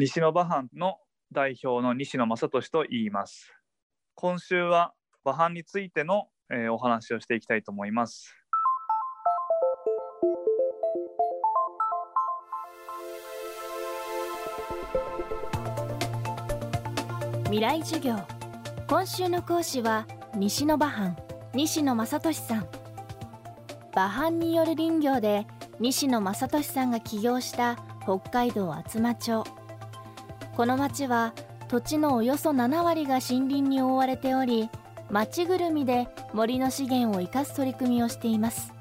西野馬藩の代表の西野正俊と言います。今週は馬藩についての、えー、お話をしていきたいと思います。未来授業。今週の講師は西野馬藩西野正俊さん。馬藩による林業で西野正俊さんが起業した北海道厚真町。この町は土地のおよそ7割が森林に覆われており町ぐるみで森の資源を生かす取り組みをしています。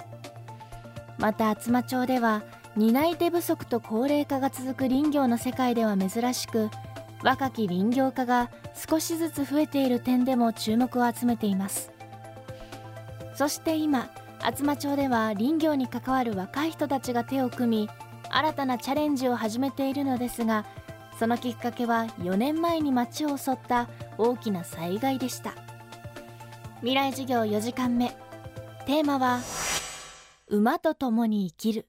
また厚真町では担い手不足と高齢化が続く林業の世界では珍しく若き林業家が少しずつ増えている点でも注目を集めています。そして今厚真町では林業に関わる若い人たちが手を組み新たなチャレンジを始めているのですがそのきっかけは4年前に町を襲った大きな災害でした。未来授業4時間目。テーマは馬と共に生きる。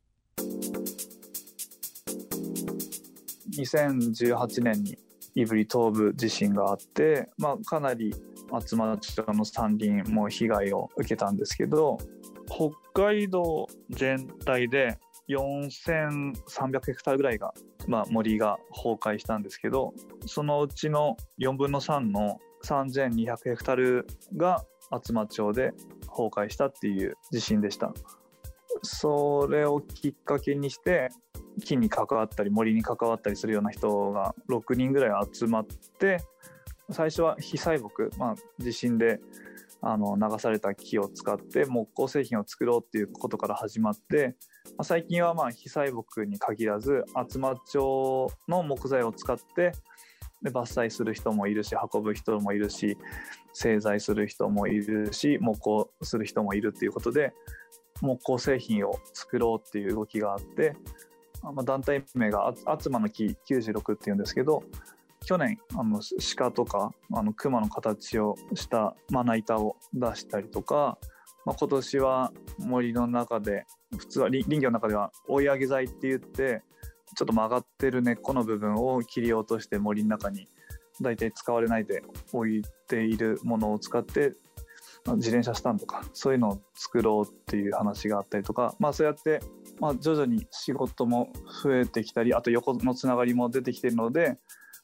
2018年に胆振東部地震があって、まあ、かなり松町の山林も被害を受けたんですけど北海道全体で4300ヘクタールぐらいが、まあ、森が崩壊したんですけどそのうちの4分の3の3200ヘクタールが厚真町で崩壊したっていう地震でした。それをきっかけにして木に関わったり森に関わったりするような人が6人ぐらい集まって最初は非栽木、まあ、地震であの流された木を使って木工製品を作ろうっていうことから始まって、ま、最近はまあ非栽木に限らず厚真町の木材を使ってで伐採する人もいるし運ぶ人もいるし製材する人もいるし木工する人もいるっていうことで木工製品を作ろうっていう動きがあって、まあ、団体名が「厚真の木96」っていうんですけど去年あの鹿とかあの熊の形をしたまな板を出したりとか、まあ、今年は森の中で普通は林業の中では追い上げ材って言ってちょっと曲がってる根っこの部分を切り落として森の中に大体使われないで置いているものを使って自転車スタンドとかそういうのを作ろうっていう話があったりとか、まあ、そうやって、まあ、徐々に仕事も増えてきたりあと横のつながりも出てきてるので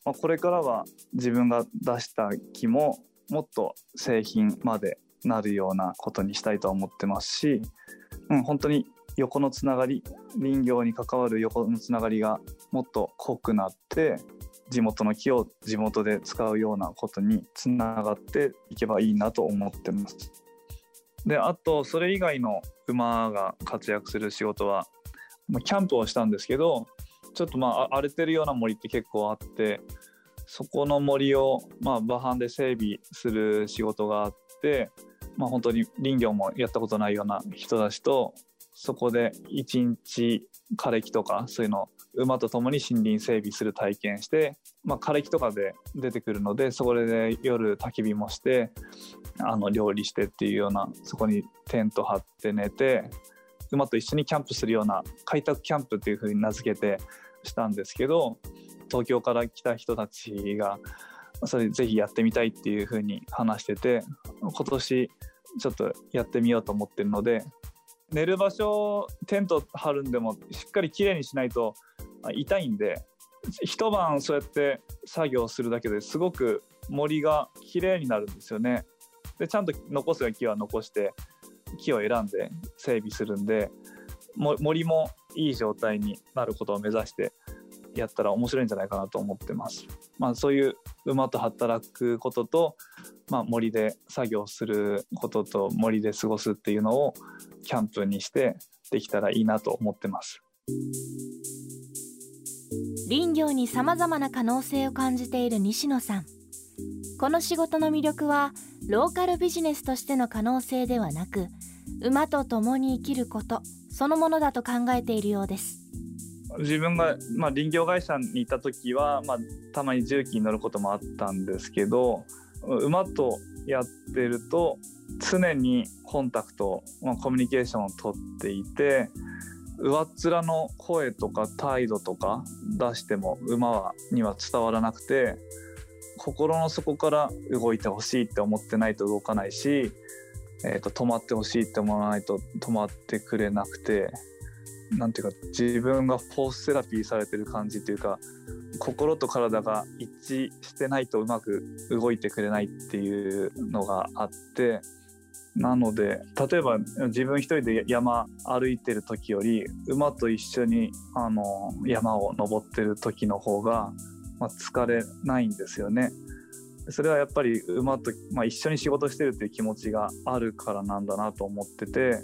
まあ、これからは自分が出した木ももっと製品までなるようなことにしたいと思ってますし、うん、本当に横のつながり林業に関わる横のつながりがもっと濃くなって地元の木を地元で使うようなことにつながっていけばいいなと思ってます。であとそれ以外の馬が活躍する仕事はキャンプをしたんですけどちょっとまあ荒れてるような森って結構あってそこの森をまあ馬藩で整備する仕事があって、まあ、本当に林業もやったことないような人たちとそこで一日枯れ木とかそういうの馬と共に森林整備する体験して、まあ、枯れ木とかで出てくるのでそこで夜焚き火もしてあの料理してっていうようなそこにテント張って寝て馬と一緒にキャンプするような開拓キャンプっていう風に名付けてしたんですけど東京から来た人たちがそれぜひやってみたいっていう風に話してて今年ちょっとやってみようと思ってるので寝る場所テント張るんでもしっかりきれいにしないと痛いんで一晩そうやって作業するだけですごく森がきれいになるんですよね。でちゃんと残す木は残して木を選んで整備するんで森もいい状態になることを目指してやったら面白いんじゃないかなと思ってます。まあ、そういう馬と働くことと、まあ、森で作業することと森で過ごすっていうのをキャンプにしてできたらいいなと思ってます。林業にさまざまな可能性を感じている西野さんこの仕事の魅力はローカルビジネスとしての可能性ではなく馬と共に生きることそのものだと考えているようです自分が、まあ、林業会社にいた時は、まあ、たまに重機に乗ることもあったんですけど馬とやってると常にコンタクト、まあ、コミュニケーションをとっていて上っ面の声とか態度とか出しても馬はには伝わらなくて心の底から動いてほしいって思ってないと動かないし、えー、と止まってほしいって思わないと止まってくれなくてなんていうか自分がフォースセラピーされてる感じっていうか心と体が一致してないとうまく動いてくれないっていうのがあってなので例えば自分一人で山歩いてる時より馬と一緒にあの山を登ってる時の方が、まあ、疲れないんですよね。それはやっぱり馬と、まあ、一緒に仕事してるっていう気持ちがあるからなんだなと思ってて、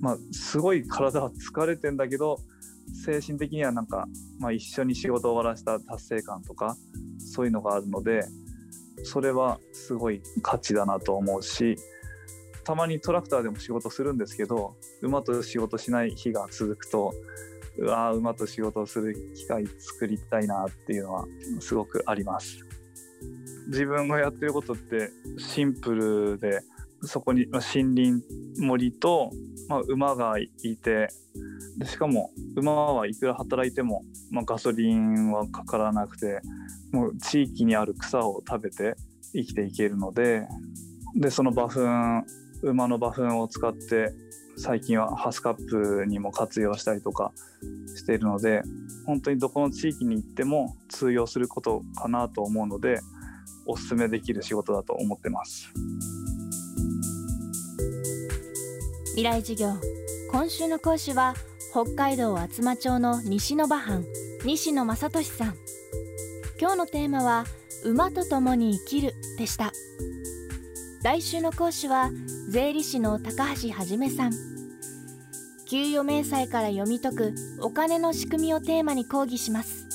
まあ、すごい体は疲れてんだけど精神的にはなんか、まあ、一緒に仕事を終わらせた達成感とかそういうのがあるのでそれはすごい価値だなと思うしたまにトラクターでも仕事するんですけど馬と仕事しない日が続くとうわ馬と仕事をする機会作りたいなっていうのはすごくあります。自分がやってることってシンプルでそこに森林森と、まあ、馬がいてでしかも馬はいくら働いても、まあ、ガソリンはかからなくてもう地域にある草を食べて生きていけるのででその馬糞馬の馬糞を使って最近はハスカップにも活用したりとかしているので本当にどこの地域に行っても通用することかなと思うのでおすすめできる仕事だと思ってます。未来授業。今週の講師は北海道厚真町の西の馬藩西野正俊さん。今日のテーマは馬と共に生きるでした。来週の講師は税理士の高橋はじめさん。給与明細から読み解くお金の仕組みをテーマに講義します。